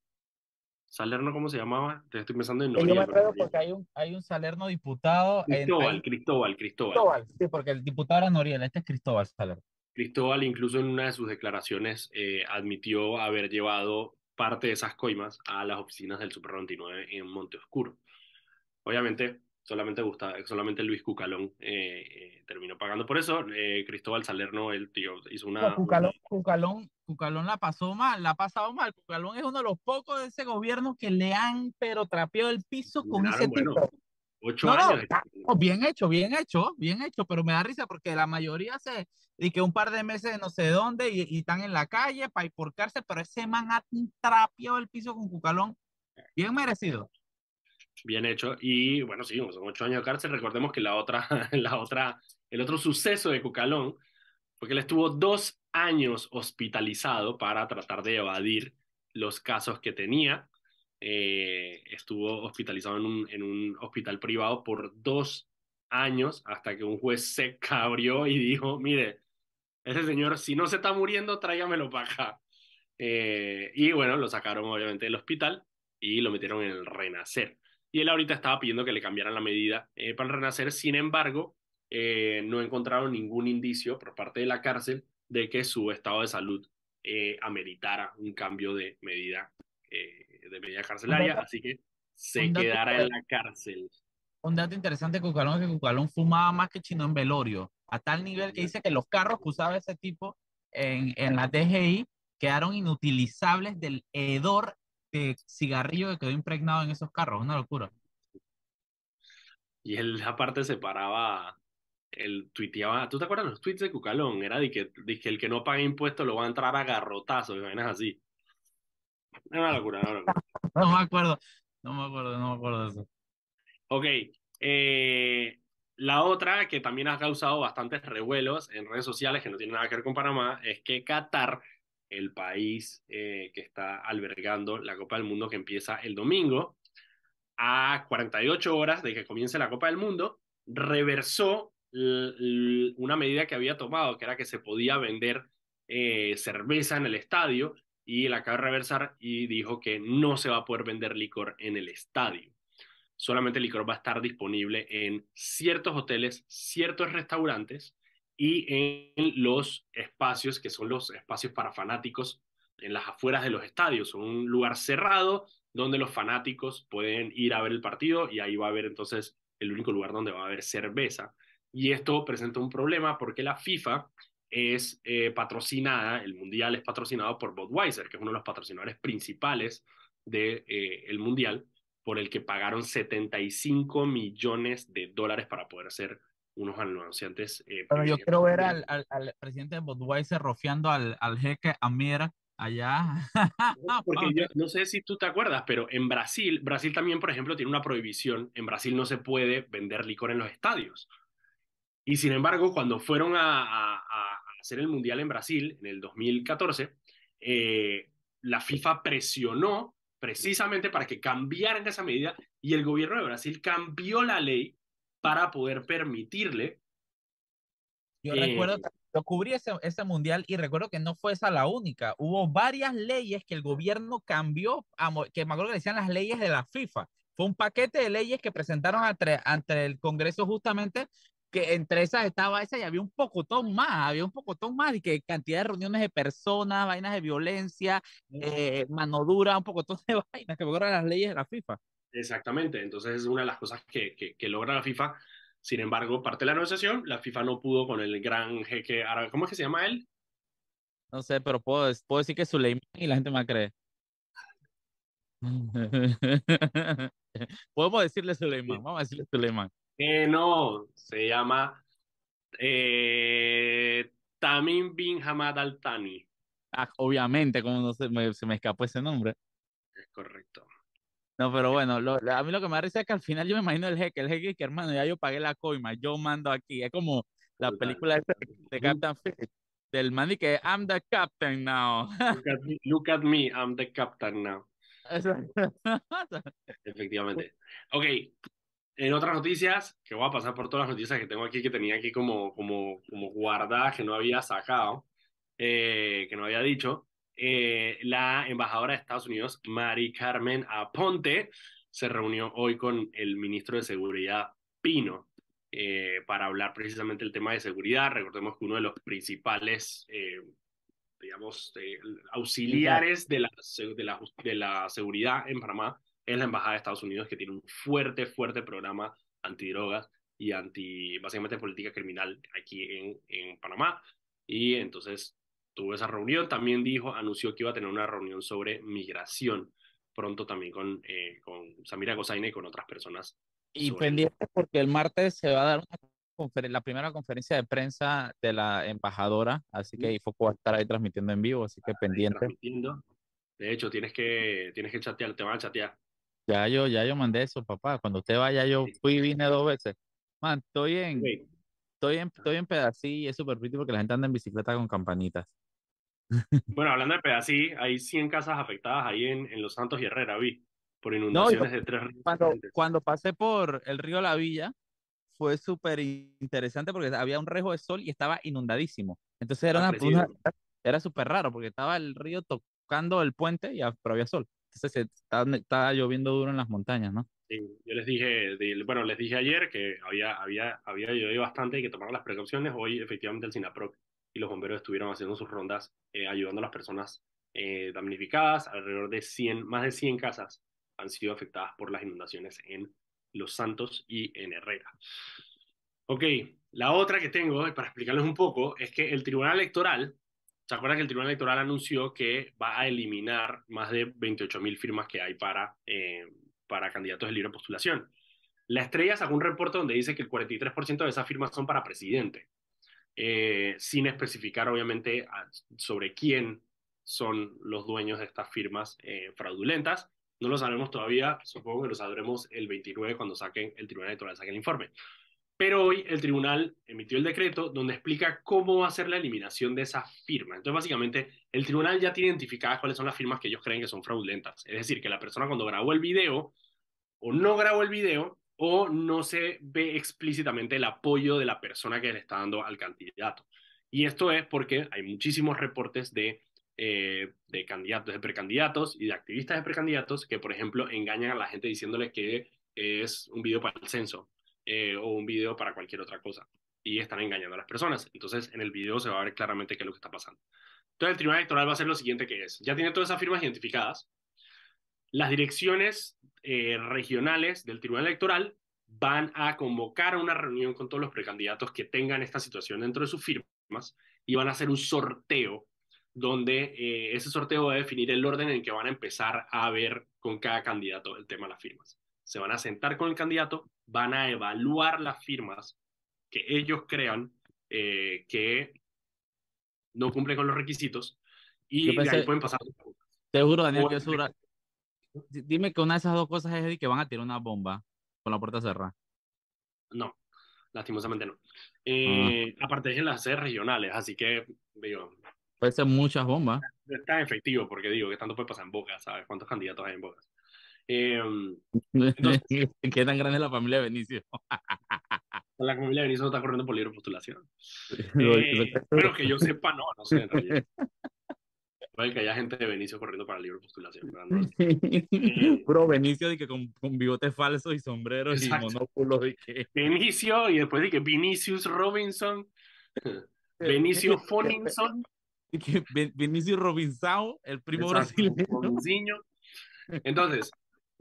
Salerno, ¿cómo se llamaba? Te estoy pensando en Yo me acuerdo porque hay un, hay un Salerno diputado. Cristóbal, Cristóbal, Cristóbal. Cristóbal, sí, porque el diputado era Noriel, este es Cristóbal Salerno. Cristóbal incluso en una de sus declaraciones eh, admitió haber llevado parte de esas coimas a las oficinas del Super 99 en Monte Oscuro. Obviamente, solamente, gusta, solamente Luis Cucalón eh, eh, terminó pagando por eso. Cristóbal Salerno, el tío, hizo una... Cucalón, Cucalón, Cucalón la pasó mal, la ha pasado mal. Cucalón es uno de los pocos de ese gobierno que le han pero trapeado el piso con Claro, ese bueno, tipo. Ocho No, años. Oh, bien hecho, bien hecho, bien hecho, pero me da risa porque la mayoría se, y que un par de meses no sé dónde y, y están en la calle para ir por cárcel, pero ese man ha trapeado el piso con Cucalón, bien merecido. Bien hecho. Y bueno, sí, son ocho años de cárcel. Recordemos que la otra, la otra, el otro suceso de Cucalón fue que él estuvo dos años hospitalizado para tratar de evadir los casos que tenía. Eh, estuvo hospitalizado en un, en un hospital privado por dos años hasta que un juez se cabrió y dijo, mire, ese señor, si no se está muriendo, tráigamelo para acá. Eh, y bueno, lo sacaron obviamente del hospital y lo metieron en el Renacer. Y él ahorita estaba pidiendo que le cambiaran la medida eh, para el Renacer, sin embargo, eh, no encontraron ningún indicio por parte de la cárcel de que su estado de salud eh, ameritara un cambio de medida, eh, de medida carcelaria, así que se quedará en la cárcel. Un dato interesante de Cucalón es que Cucalón fumaba más que chino en velorio, a tal nivel que dice que los carros que usaba ese tipo en, en la DGI quedaron inutilizables del hedor de cigarrillo que quedó impregnado en esos carros, una locura. Y él aparte se paraba, él tuiteaba, ¿tú te acuerdas los tweets de Cucalón? Era de que, de que el que no paga impuestos lo va a entrar a garrotazos, vainas así. Era una locura, una locura. No me acuerdo, no me acuerdo, no me acuerdo de eso. Ok, eh, la otra que también ha causado bastantes revuelos en redes sociales que no tiene nada que ver con Panamá es que Qatar, el país eh, que está albergando la Copa del Mundo que empieza el domingo, a 48 horas de que comience la Copa del Mundo, reversó una medida que había tomado, que era que se podía vender eh, cerveza en el estadio, y la acaba de reversar y dijo que no se va a poder vender licor en el estadio. Solamente el licor va a estar disponible en ciertos hoteles, ciertos restaurantes y en los espacios que son los espacios para fanáticos en las afueras de los estadios. Un lugar cerrado donde los fanáticos pueden ir a ver el partido y ahí va a haber entonces el único lugar donde va a haber cerveza. Y esto presenta un problema porque la FIFA es eh, patrocinada, el Mundial es patrocinado por Budweiser, que es uno de los patrocinadores principales del de, eh, Mundial, por el que pagaron 75 millones de dólares para poder ser unos anunciantes. Eh, Pero yo quiero ver al, al, presidente de Budweiser rofiando al, al jeque Amir allá. Porque yo no sé si tú te acuerdas, pero en Brasil, Brasil también, por ejemplo, tiene una prohibición. En Brasil no se puede vender licor en los estadios. Y sin embargo, cuando fueron a, hacer el Mundial en Brasil en el 2014, eh, la FIFA presionó precisamente para que cambiaran esa medida y el gobierno de Brasil cambió la ley para poder permitirle. Yo recuerdo que yo cubrí ese, ese, mundial y recuerdo que no fue esa la única. Hubo varias leyes que el gobierno cambió, que me acuerdo que decían las leyes de la FIFA. Fue un paquete de leyes que presentaron ante, ante el Congreso justamente que entre esas estaba esa y había un pocotón más, había un pocotón más y que cantidad de reuniones de personas, vainas de violencia, eh, mano dura, un pocotón de vainas que logran las leyes de la FIFA. Exactamente, entonces es una de las cosas que, que, logra la FIFA. Sin embargo, parte de la negociación, la FIFA no pudo con el gran jeque árabe. ¿Cómo es que se llama él? No sé, pero puedo, puedo decir que Suleiman y la gente me cree. Podemos decirle Suleiman, vamos a decirle Suleiman no, se llama eh, Tamim bin Hamad Al Thani. Ah, obviamente, como no se me, se me escapó ese nombre. Es correcto. No, pero bueno, a mí lo que me da risa es que al final yo me imagino el jeque, el jeque que hermano, ya yo pagué la coima, yo mando aquí. Es como la película de, de Captain Phillips, del man y que I'm the captain now. Look at, me, look at me, I'm the captain now. Efectivamente. Ok, en otras noticias, que voy a pasar por todas las noticias que tengo aquí, que tenía aquí como, como, como guardadas, que no había sacado, eh, que no había dicho, eh, la embajadora de Estados Unidos, Mari Carmen Aponte, se reunió hoy con el ministro de Seguridad, Pino, eh, para hablar precisamente del tema de seguridad. Recordemos que uno de los principales, digamos, auxiliares de la, de, la, de la seguridad en Panamá es la Embajada de Estados Unidos que tiene un fuerte, fuerte programa antidrogas y anti, básicamente, política criminal aquí en, en Panamá. Y entonces tuvo esa reunión, también dijo, anunció que iba a tener una reunión sobre migración pronto también con, eh, con Samira Gozaine y con otras personas. Y pendiente porque el martes se va a dar la primera conferencia de prensa de la embajadora, así que Foco va a estar ahí transmitiendo en vivo, así que pendiente. De hecho, tienes que, tienes que chatear, te van a chatear. Ya yo, ya yo mandé eso, papá. Cuando usted vaya, yo fui y vine dos veces. Man, estoy en, estoy en, estoy en Pedací y es súper pretty porque la gente anda en bicicleta con campanitas. Bueno, hablando de Pedací, hay 100 casas afectadas ahí en, en Los Santos y Herrera, vi, por inundaciones de tres ríos. Cuando, cuando pasé por el río La Villa, fue súper interesante porque había un rejo de sol y estaba inundadísimo. Entonces era, ah, una, era súper raro porque estaba el río tocando el puente, y, pero había sol. Está, lloviendo duro en las montañas, ¿no? Sí, yo les dije, bueno, les dije ayer que había, había, había llovido bastante y que tomaron las precauciones. Hoy, efectivamente, el SINAPROC y los bomberos estuvieron haciendo sus rondas eh, ayudando a las personas eh, damnificadas. Alrededor de 100, más de 100 casas han sido afectadas por las inundaciones en Los Santos y en Herrera. Ok, la otra que tengo, para explicarles un poco, es que el Tribunal Electoral ¿Se acuerdan que el Tribunal Electoral anunció que va a eliminar más de 28 mil firmas que hay para, eh, para candidatos de libre postulación? La estrella sacó un reporte donde dice que el 43% de esas firmas son para presidente, eh, sin especificar obviamente sobre quién son los dueños de estas firmas eh, fraudulentas. No lo sabemos todavía, supongo que lo sabremos el 29 cuando saquen el Tribunal Electoral saque el informe. Pero hoy el tribunal emitió el decreto donde explica cómo va a ser la eliminación de esa firma. Entonces, básicamente, el tribunal ya tiene identificadas cuáles son las firmas que ellos creen que son fraudulentas. Es decir, que la persona cuando grabó el video o no grabó el video o no se ve explícitamente el apoyo de la persona que le está dando al candidato. Y esto es porque hay muchísimos reportes de, eh, de candidatos, de precandidatos y de activistas de precandidatos que, por ejemplo, engañan a la gente diciéndole que es un video para el censo eh, o un video para cualquier otra cosa. Y están engañando a las personas. Entonces, en el video se va a ver claramente qué es lo que está pasando. Entonces, el Tribunal Electoral va a hacer lo siguiente que es. Ya tiene todas esas firmas identificadas. Las direcciones eh, regionales del Tribunal Electoral van a convocar una reunión con todos los precandidatos que tengan esta situación dentro de sus firmas y van a hacer un sorteo donde eh, ese sorteo va a definir el orden en que van a empezar a ver con cada candidato el tema de las firmas se van a sentar con el candidato, van a evaluar las firmas que ellos crean eh, que no cumplen con los requisitos y de ahí pueden pasar. Te juro, Daniel, que seguro. Dime que una de esas dos cosas es que van a tirar una bomba con la puerta cerrada. No, lastimosamente no. Eh, ah. Aparte de las sedes regionales, así que digo. Puede ser muchas bombas. Es tan efectivo, porque digo que tanto puede pasar en Boca, ¿sabes? ¿Cuántos candidatos hay en Boca? Eh, ¿Qué tan grande es la familia de Benicio? la familia de Benicio no está corriendo por libre postulación. Eh, pero que yo sepa, no, no sé en realidad. Puede que haya gente de Benicio corriendo para libre postulación. Eh, Puro Benicio de que con, con bigote falso y sombreros y monóculos. Y que... Benicio y después de que Vinicius Robinson, Benicio Foninson. Benicio Robinson, el primo brasileño. Entonces,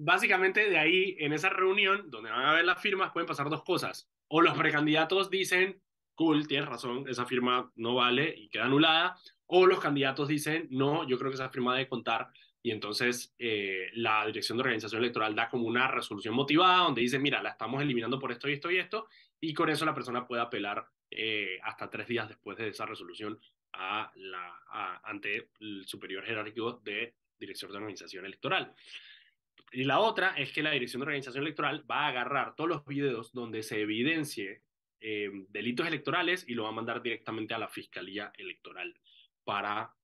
básicamente de ahí, en esa reunión, donde van a ver las firmas, pueden pasar dos cosas. O los precandidatos dicen, cool, tienes razón, esa firma no vale y queda anulada. O los candidatos dicen, no, yo creo que esa firma debe contar. Y entonces eh, la Dirección de Organización Electoral da como una resolución motivada donde dice, mira, la estamos eliminando por esto y esto y esto. Y con eso la persona puede apelar eh, hasta tres días después de esa resolución a la, ante el superior jerárquico de Dirección de Organización Electoral. Y la otra es que la Dirección de Organización Electoral va a agarrar todos los videos donde se evidencie eh, delitos electorales y lo va a mandar directamente a la Fiscalía Electoral para